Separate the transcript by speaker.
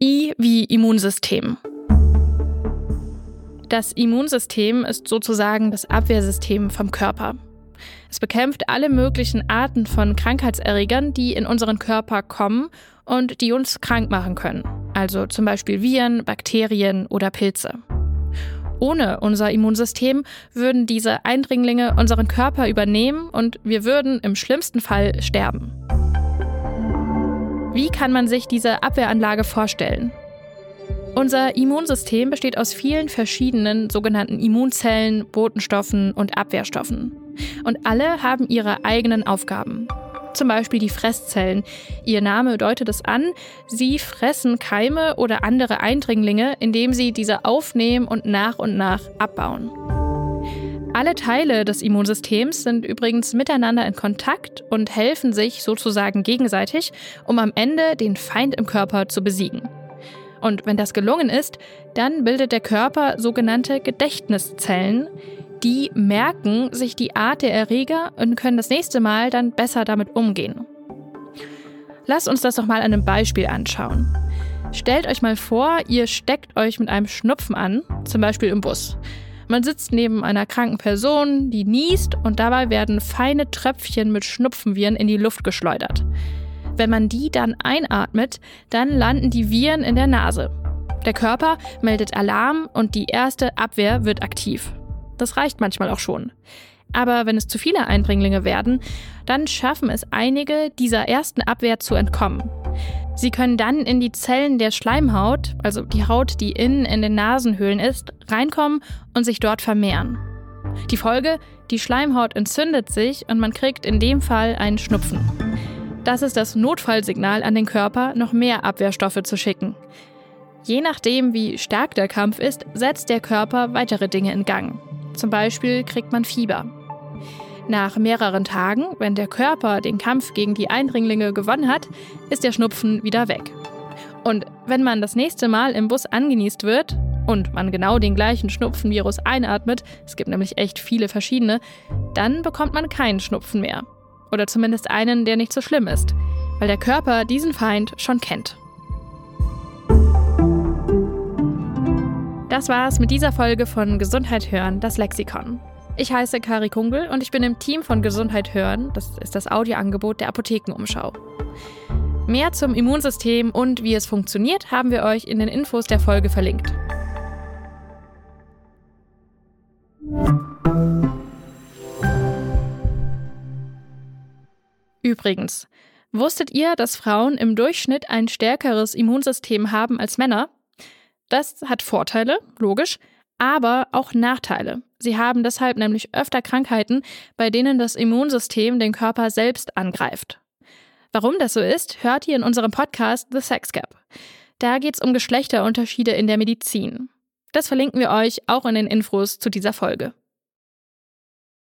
Speaker 1: I wie Immunsystem. Das Immunsystem ist sozusagen das Abwehrsystem vom Körper. Es bekämpft alle möglichen Arten von Krankheitserregern, die in unseren Körper kommen und die uns krank machen können. Also zum Beispiel Viren, Bakterien oder Pilze. Ohne unser Immunsystem würden diese Eindringlinge unseren Körper übernehmen und wir würden im schlimmsten Fall sterben. Wie kann man sich diese Abwehranlage vorstellen? Unser Immunsystem besteht aus vielen verschiedenen sogenannten Immunzellen, Botenstoffen und Abwehrstoffen. Und alle haben ihre eigenen Aufgaben. Zum Beispiel die Fresszellen. Ihr Name deutet es an, sie fressen Keime oder andere Eindringlinge, indem sie diese aufnehmen und nach und nach abbauen. Alle Teile des Immunsystems sind übrigens miteinander in Kontakt und helfen sich sozusagen gegenseitig, um am Ende den Feind im Körper zu besiegen. Und wenn das gelungen ist, dann bildet der Körper sogenannte Gedächtniszellen, die merken sich die Art der Erreger und können das nächste Mal dann besser damit umgehen. Lasst uns das doch mal an einem Beispiel anschauen. Stellt euch mal vor, ihr steckt euch mit einem Schnupfen an, zum Beispiel im Bus. Man sitzt neben einer kranken Person, die niest und dabei werden feine Tröpfchen mit Schnupfenviren in die Luft geschleudert. Wenn man die dann einatmet, dann landen die Viren in der Nase. Der Körper meldet Alarm und die erste Abwehr wird aktiv. Das reicht manchmal auch schon. Aber wenn es zu viele Eindringlinge werden, dann schaffen es einige, dieser ersten Abwehr zu entkommen. Sie können dann in die Zellen der Schleimhaut, also die Haut, die innen in den Nasenhöhlen ist, reinkommen und sich dort vermehren. Die Folge, die Schleimhaut entzündet sich und man kriegt in dem Fall einen Schnupfen. Das ist das Notfallsignal an den Körper, noch mehr Abwehrstoffe zu schicken. Je nachdem, wie stark der Kampf ist, setzt der Körper weitere Dinge in Gang. Zum Beispiel kriegt man Fieber. Nach mehreren Tagen, wenn der Körper den Kampf gegen die Eindringlinge gewonnen hat, ist der Schnupfen wieder weg. Und wenn man das nächste Mal im Bus angenießt wird und man genau den gleichen Schnupfenvirus einatmet, es gibt nämlich echt viele verschiedene, dann bekommt man keinen Schnupfen mehr. Oder zumindest einen, der nicht so schlimm ist, weil der Körper diesen Feind schon kennt. Das war's mit dieser Folge von Gesundheit hören, das Lexikon. Ich heiße Kari Kungel und ich bin im Team von Gesundheit hören, das ist das Audioangebot der Apothekenumschau. Mehr zum Immunsystem und wie es funktioniert, haben wir euch in den Infos der Folge verlinkt. Übrigens, wusstet ihr, dass Frauen im Durchschnitt ein stärkeres Immunsystem haben als Männer? Das hat Vorteile, logisch, aber auch Nachteile. Sie haben deshalb nämlich öfter Krankheiten, bei denen das Immunsystem den Körper selbst angreift. Warum das so ist, hört ihr in unserem Podcast The Sex Gap. Da geht es um Geschlechterunterschiede in der Medizin. Das verlinken wir euch auch in den Infos zu dieser Folge.